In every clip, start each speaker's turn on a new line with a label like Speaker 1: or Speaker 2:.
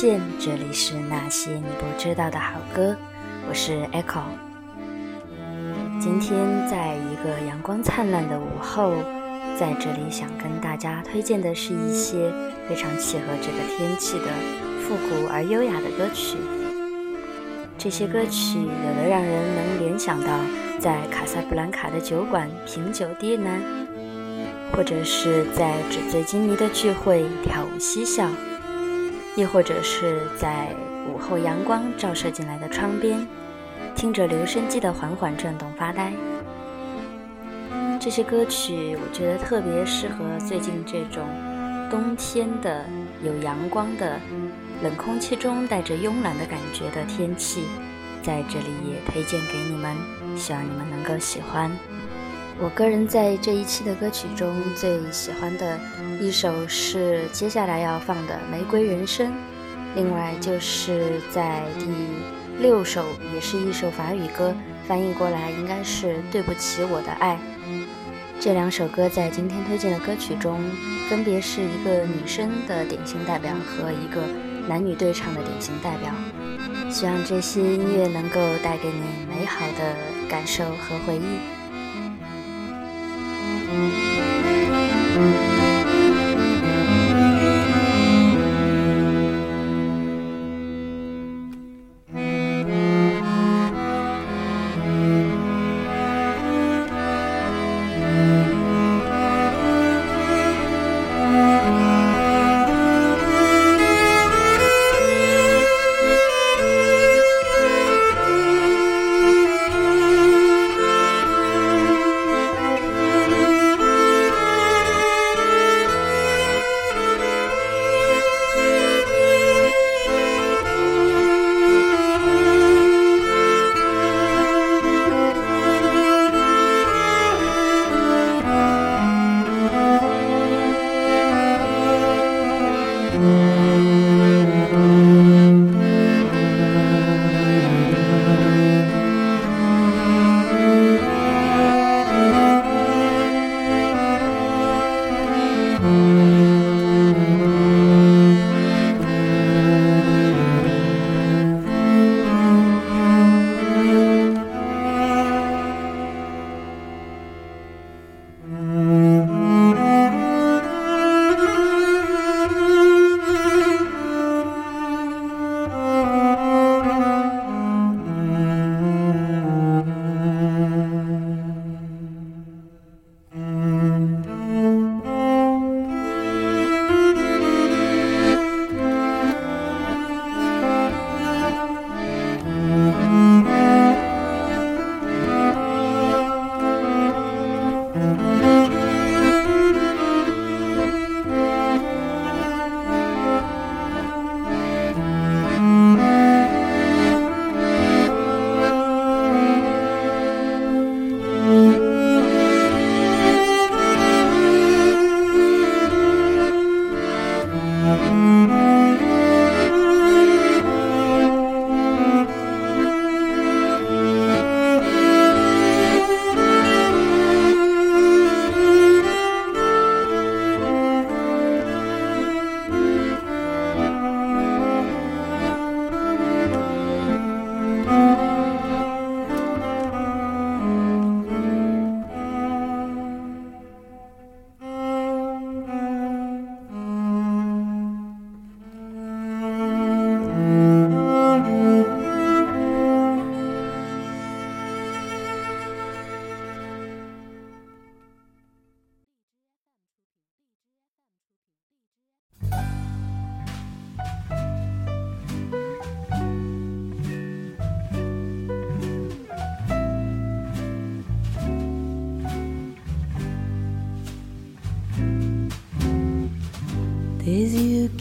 Speaker 1: 见，这里是那些你不知道的好歌，我是 Echo。今天在一个阳光灿烂的午后，在这里想跟大家推荐的是一些非常契合这个天气的复古而优雅的歌曲。这些歌曲有的让人能联想到在卡萨布兰卡的酒馆品酒低喃，或者是在纸醉金迷的聚会跳舞嬉笑。亦或者是在午后阳光照射进来的窗边，听着留声机的缓缓转动发呆。这些歌曲我觉得特别适合最近这种冬天的有阳光的冷空气中带着慵懒的感觉的天气，在这里也推荐给你们，希望你们能够喜欢。我个人在这一期的歌曲中最喜欢的一首是接下来要放的《玫瑰人生》，另外就是在第六首，也是一首法语歌，翻译过来应该是《对不起我的爱》。这两首歌在今天推荐的歌曲中，分别是一个女生的典型代表和一个男女对唱的典型代表。希望这些音乐能够带给你美好的感受和回忆。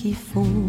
Speaker 2: 衣服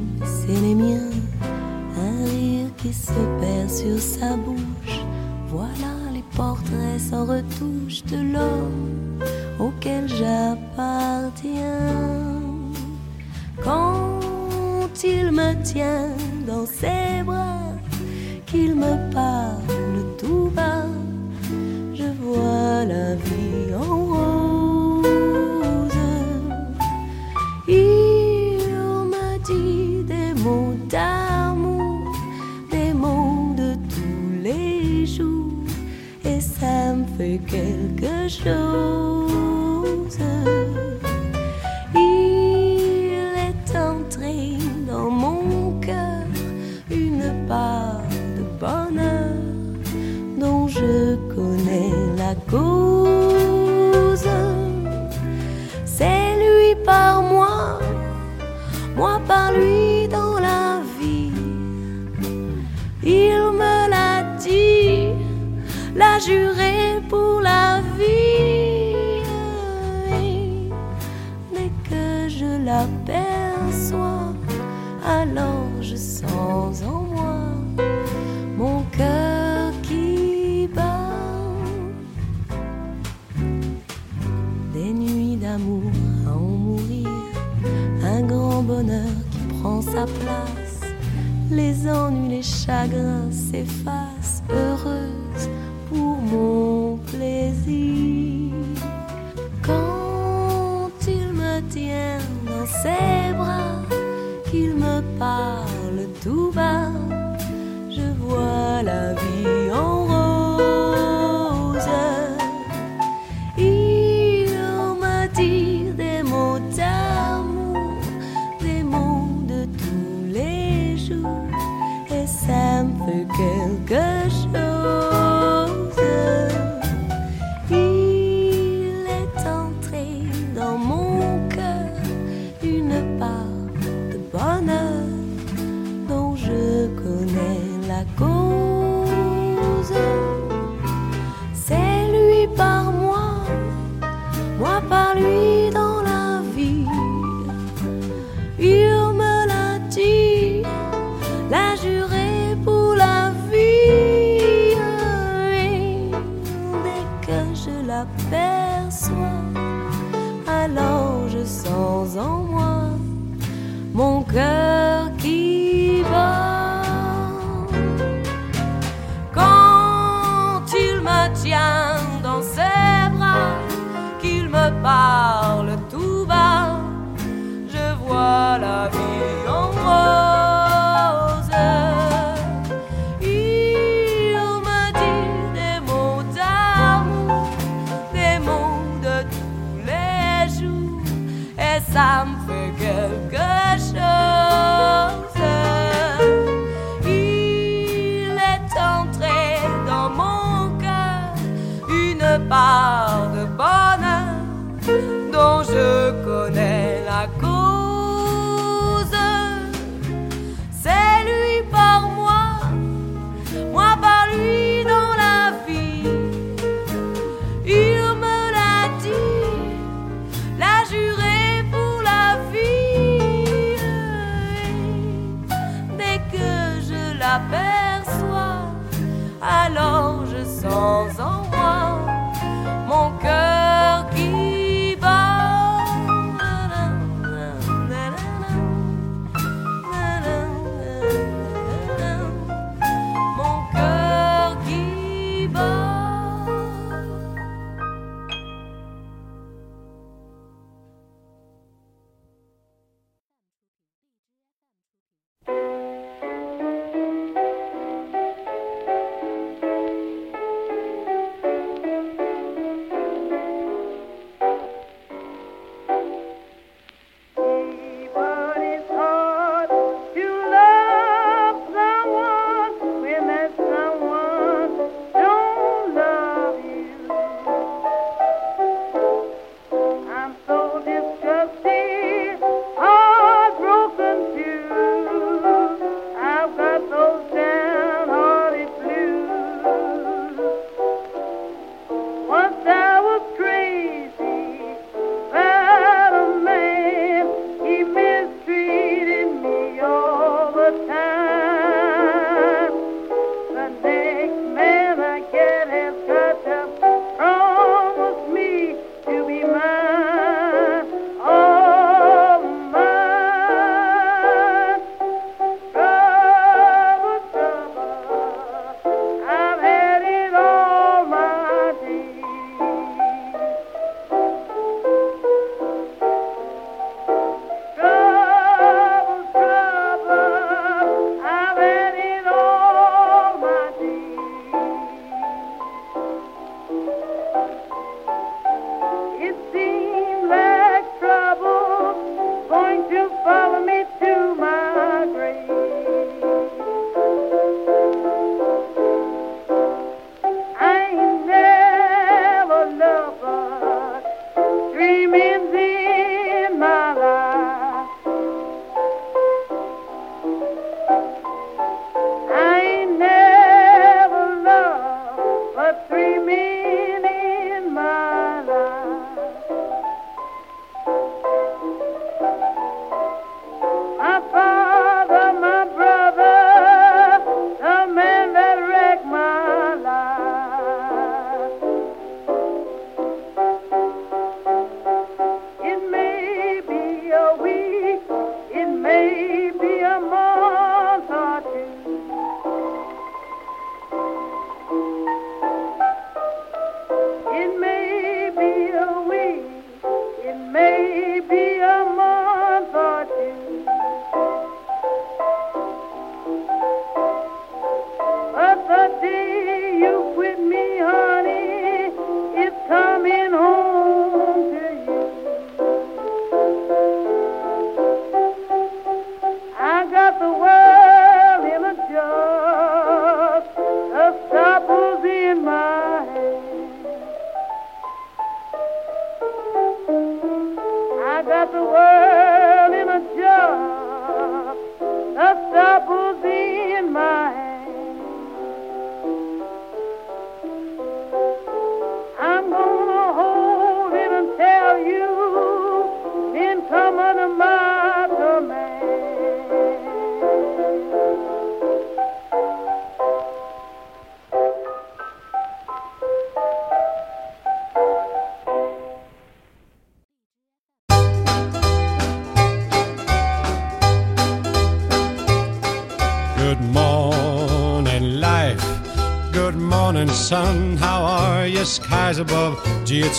Speaker 2: que je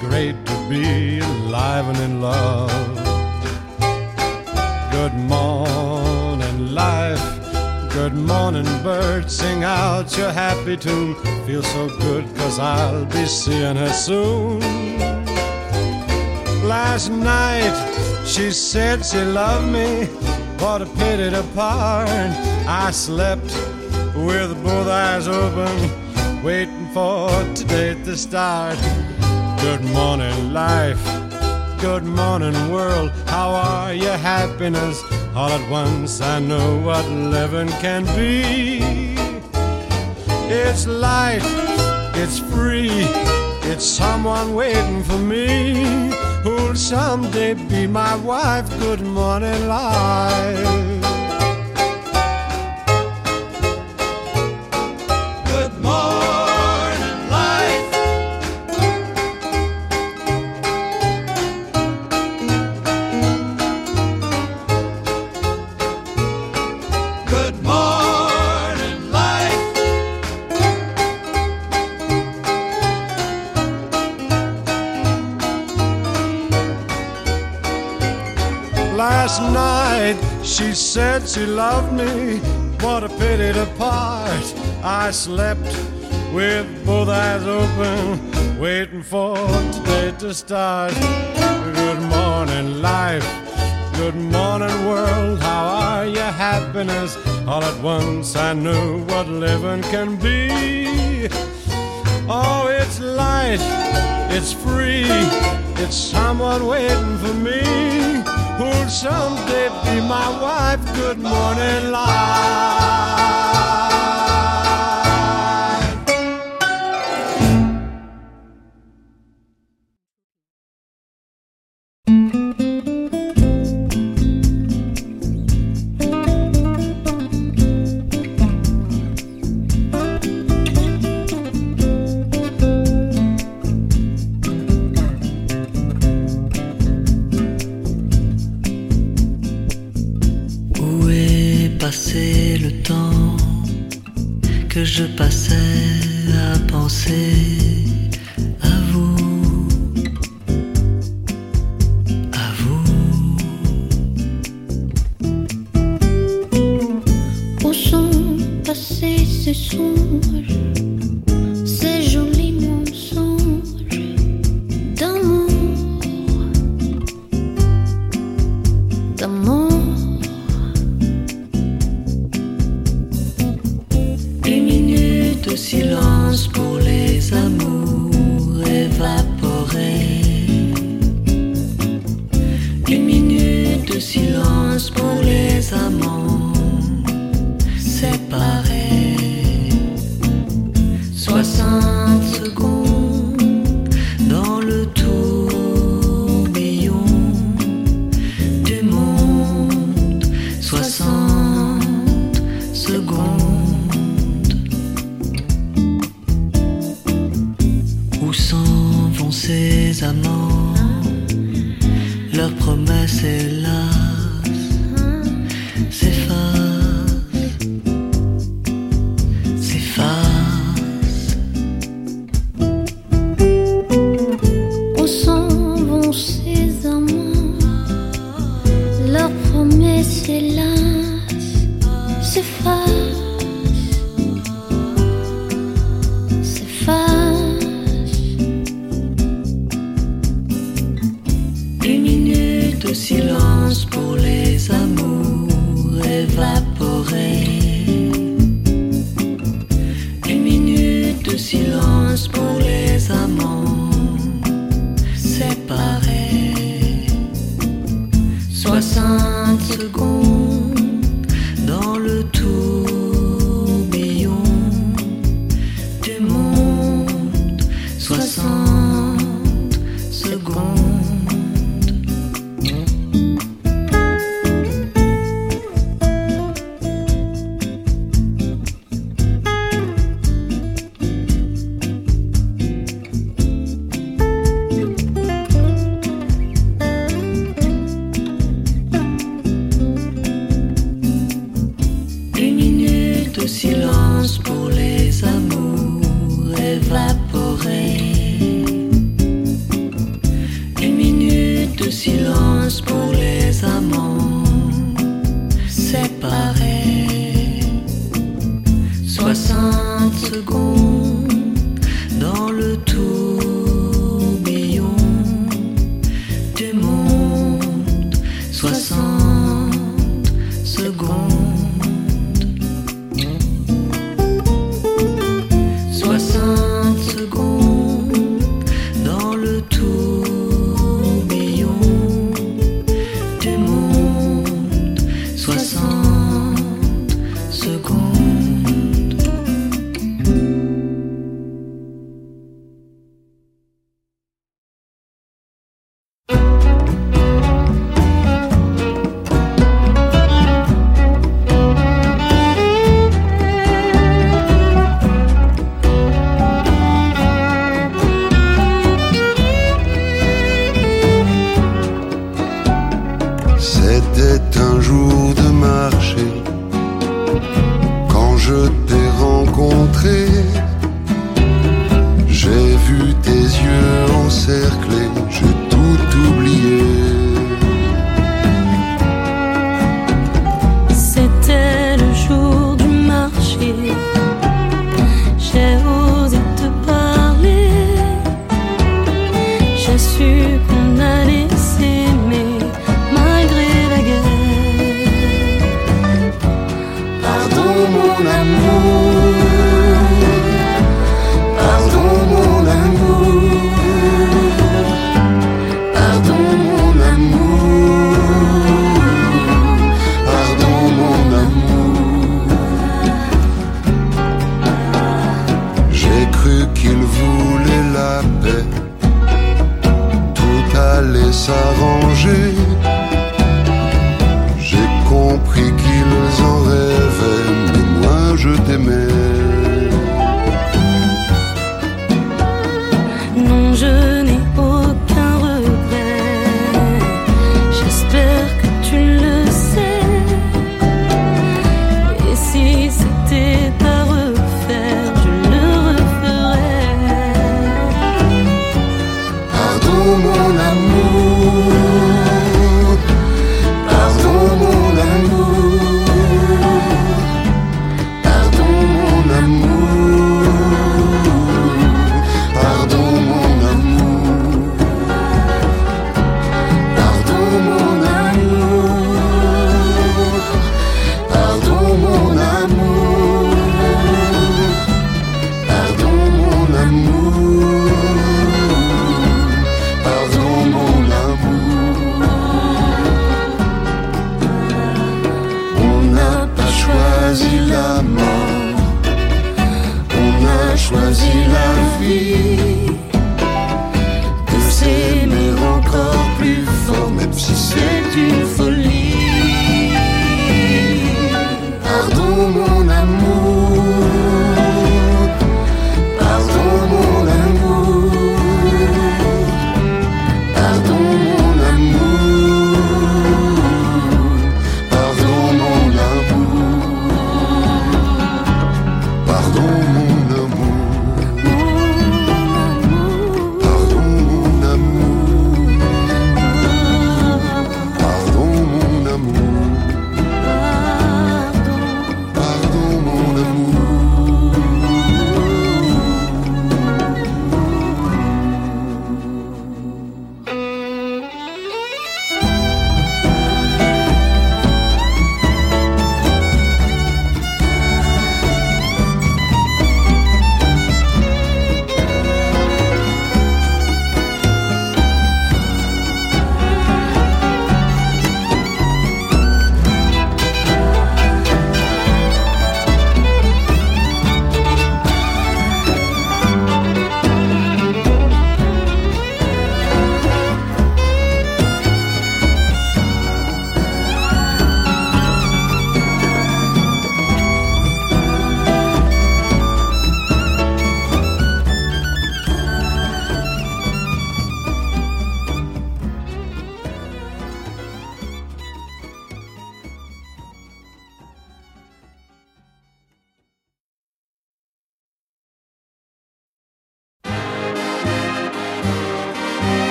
Speaker 3: great to be alive and in love. Good morning, life. Good morning, bird. Sing out your happy tune. Feel so good, cause I'll be seeing her soon. Last night, she said she loved me. What a pity to part. I slept with both eyes open, waiting for today to start. Good morning, life. Good morning, world. How are you? Happiness all at once. I know what living can be. It's light, it's free, it's someone waiting for me who'll someday be my wife. Good morning, life. She said she loved me, what a pity to part. I slept with both eyes open, waiting for today to start. Good morning, life. Good morning, world. How are you? Happiness all at once. I knew what living can be. Oh, it's light, it's free, it's someone waiting for me who'll someday be my wife. Good morning, life.
Speaker 4: Monde.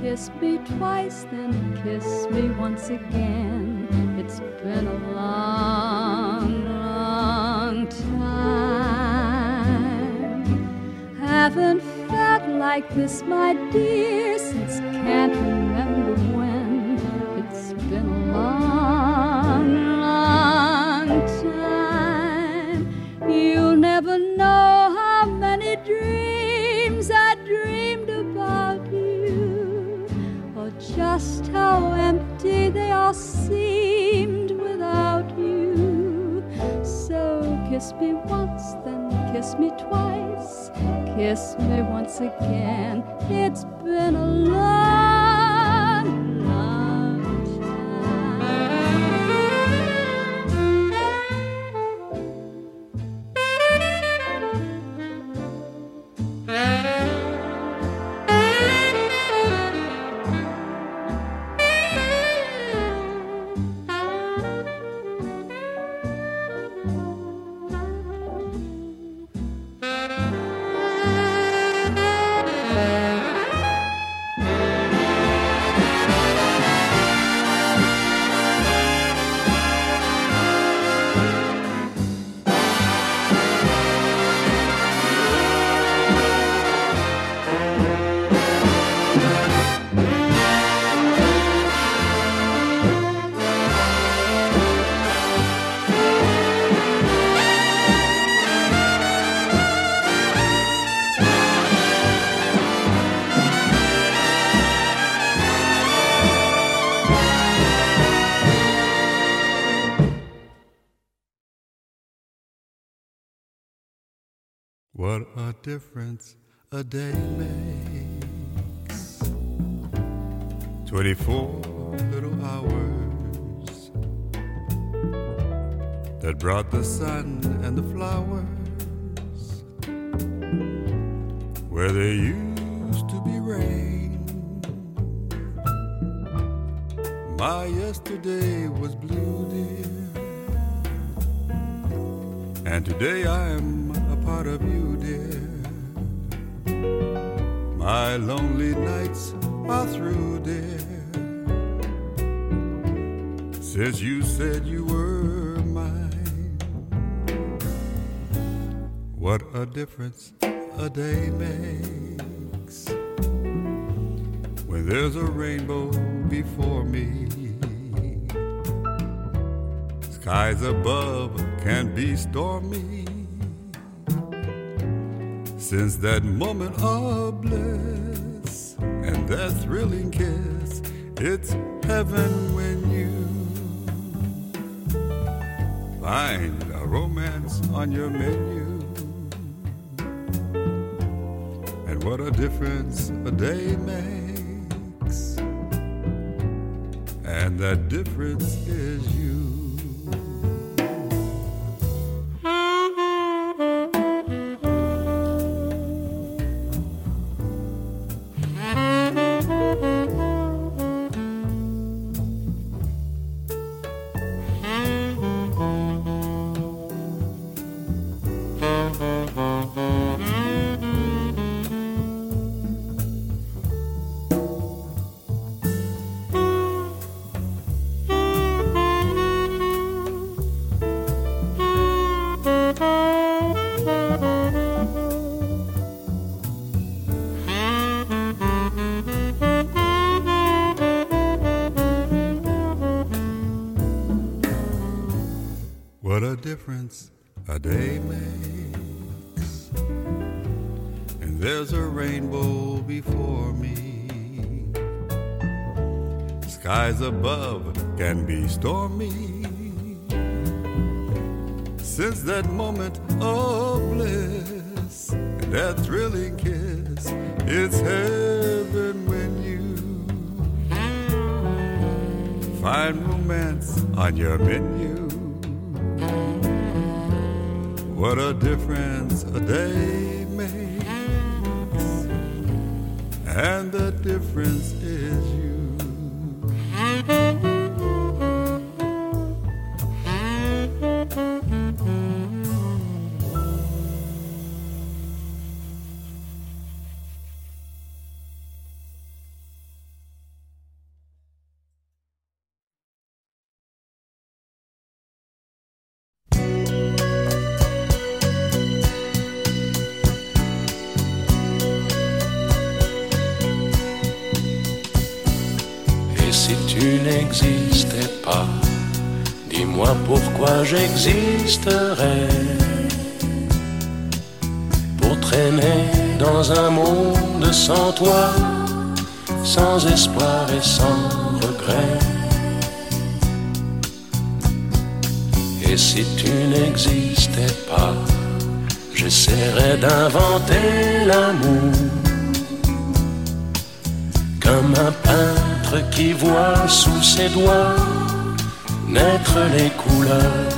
Speaker 5: Kiss me twice, then kiss me once again. It's been a long, long time. Haven't felt like this, my dear, since can't remember when. It's been a long, long time. You'll never know just how empty they all seemed without you. So kiss me once, then kiss me twice, kiss me once again. It's been a long,
Speaker 6: What a difference a day makes. 24 little hours that brought the sun and the flowers where there used to be rain. My yesterday was blue, dear, and today I am a part of you, dear. My lonely nights are through, dear. Since you said you were mine, what a difference a day makes when there's a rainbow before me. Skies above can be stormy. Since that moment of bliss and that thrilling kiss, it's heaven when you find a romance on your menu. And what a difference a day makes. And that difference is you. Day makes. And there's a rainbow before me. Skies above can be stormy. Since that moment of bliss and that thrilling kiss, it's heaven when you find romance on your menu. A day makes, and the difference is you.
Speaker 7: Pourquoi j'existerais pour traîner dans un monde sans toi, sans espoir et sans regret. Et si tu n'existais pas, j'essaierais d'inventer l'amour comme un peintre qui voit sous ses doigts naître les couleurs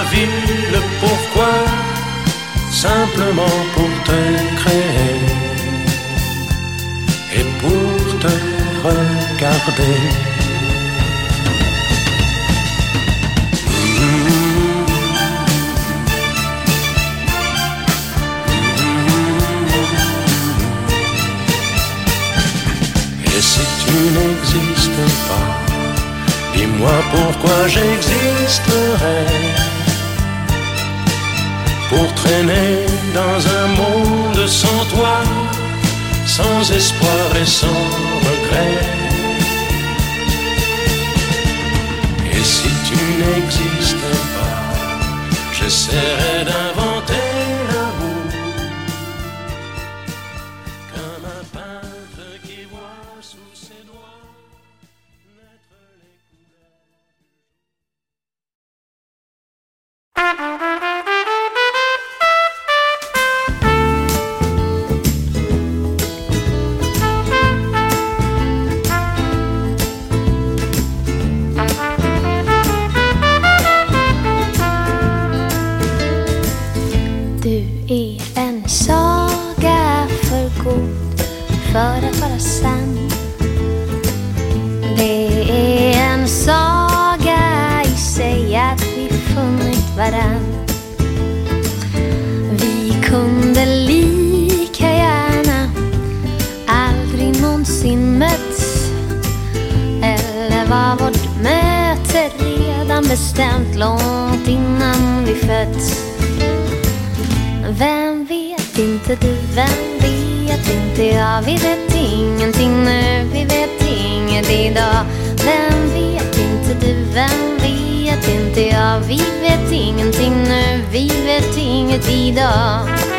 Speaker 7: la vie, le pourquoi, simplement pour te créer et pour te regarder. Et si tu n'existais pas, Dis-moi pourquoi j'existerais Pour traîner dans un monde sans toi Sans espoir et sans regret. Et si tu n'existais pas J'essaierais d'inventer
Speaker 8: bestämt långt innan vi fötts. Vem vet inte du, vem vet inte jag? Vi vet ingenting nu, vi vet inget idag. Vem vet inte du, vem vet inte jag? Vi vet ingenting nu, vi vet inget idag.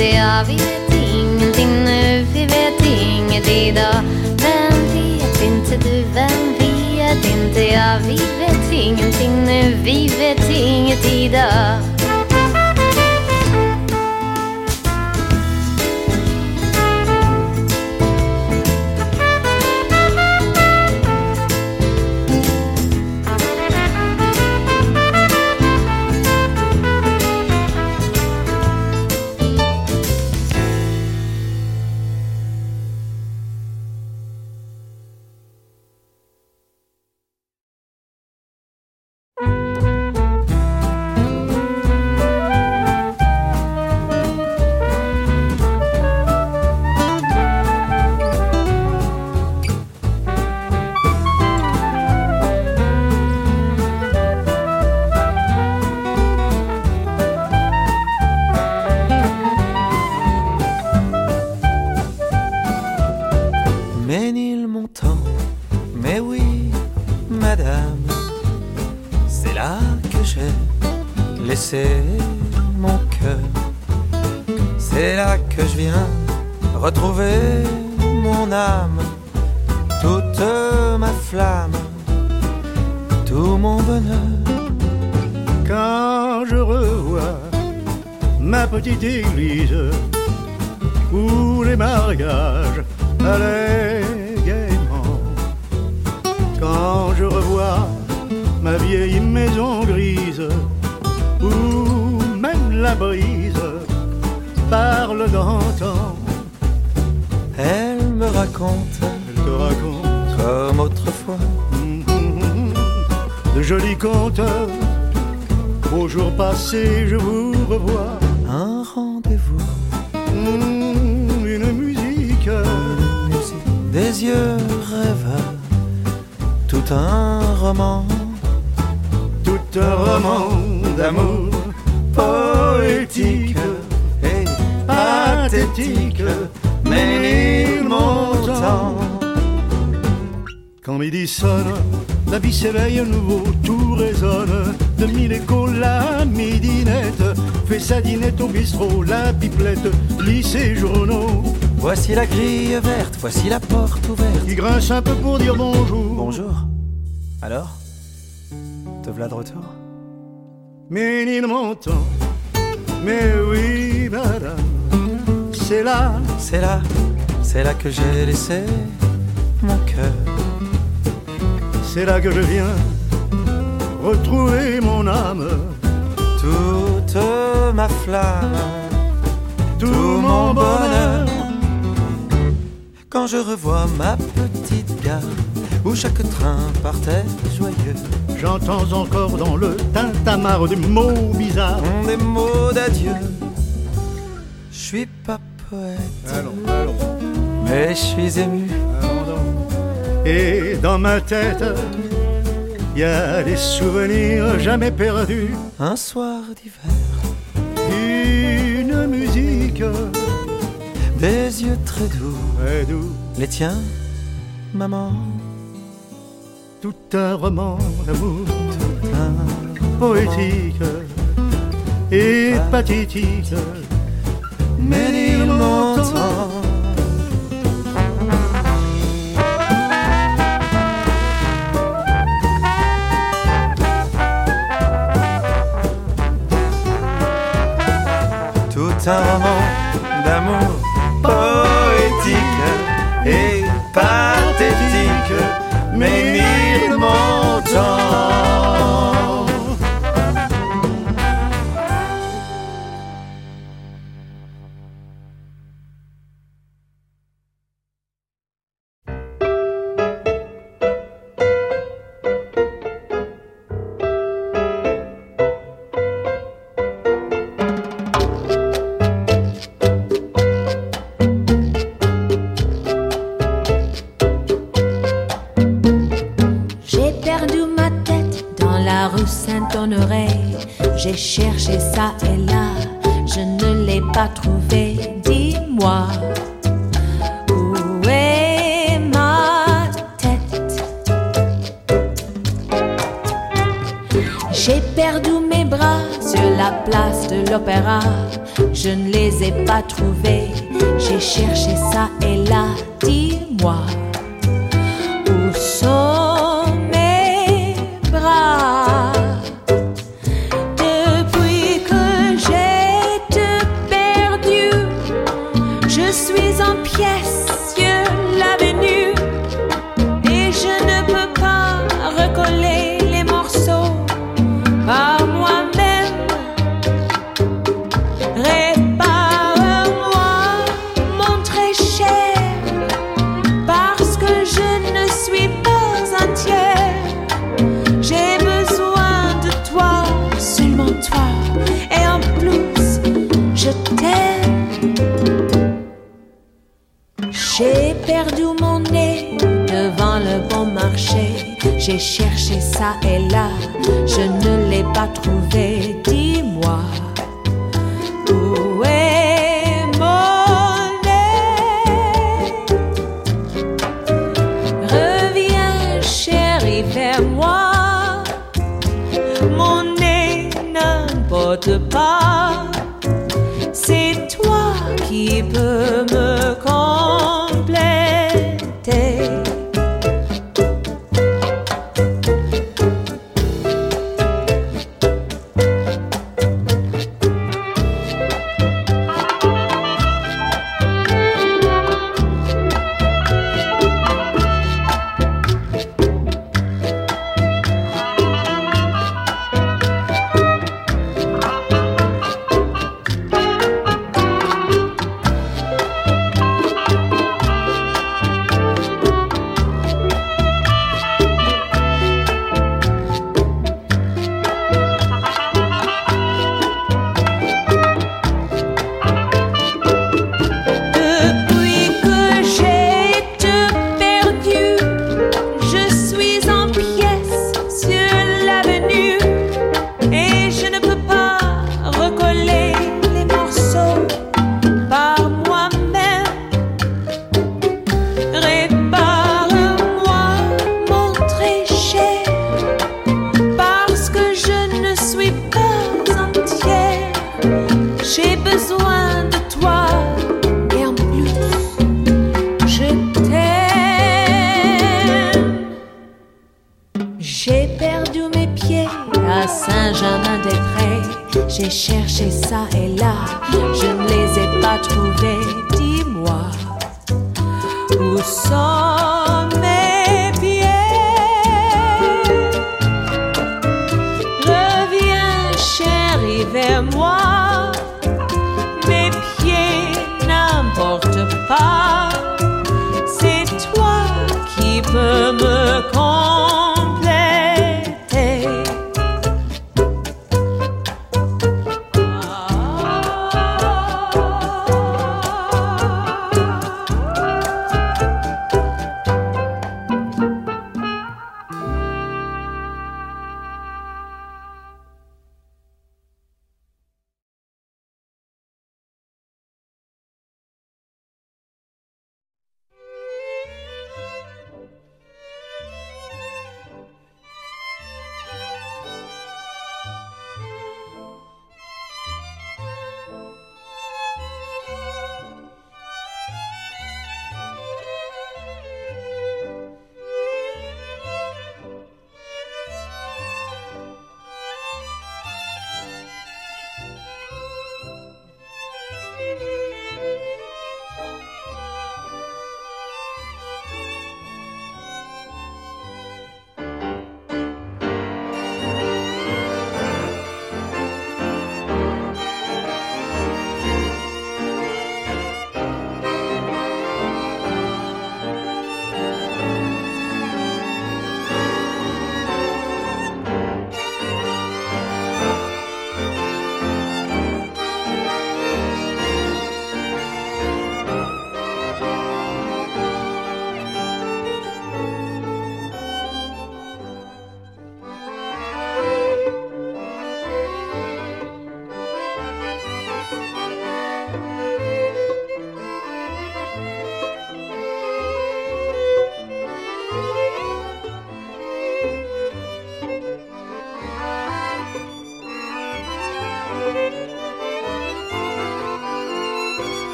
Speaker 8: Inte jag? Vi vet ingenting nu, vi vet inget idag. Vem vet inte du, vem vet inte jag? Vi vet ingenting nu, vi vet inget idag.
Speaker 9: Mais
Speaker 10: il m'entend. Quand midi sonne, la vie s'éveille à nouveau, tout résonne. De mille échos, la midinette fait sa dinette au bistrot, la pipelette lit ses journaux.
Speaker 9: Voici la grille verte, voici la porte ouverte.
Speaker 10: Il grince un peu pour dire bonjour.
Speaker 9: Bonjour. Alors Te voilà de retour?
Speaker 10: Mais il m'entend, mais oui, madame, c'est là,
Speaker 9: C'est là, c'est là que j'ai laissé mon cœur.
Speaker 10: c'est là que je viens retrouver mon âme,
Speaker 9: Toute ma flamme,
Speaker 10: tout mon bonheur.
Speaker 9: Quand je revois ma petite gare où chaque train partait joyeux.
Speaker 10: J'entends encore dans le tintamarre des mots bizarres.
Speaker 9: Des mots d'adieu. Je suis pas poète,
Speaker 10: Allons, allons,
Speaker 9: mais je suis ému.
Speaker 10: Et dans ma tête, il y a des souvenirs jamais perdus.
Speaker 9: Un soir d'hiver,
Speaker 10: Une musique.
Speaker 9: Des yeux très doux.
Speaker 10: très doux,
Speaker 9: Les tiens, maman,
Speaker 10: tout un roman d'amour.
Speaker 9: Un
Speaker 10: poétique. Et pathétique.
Speaker 9: Tout un roman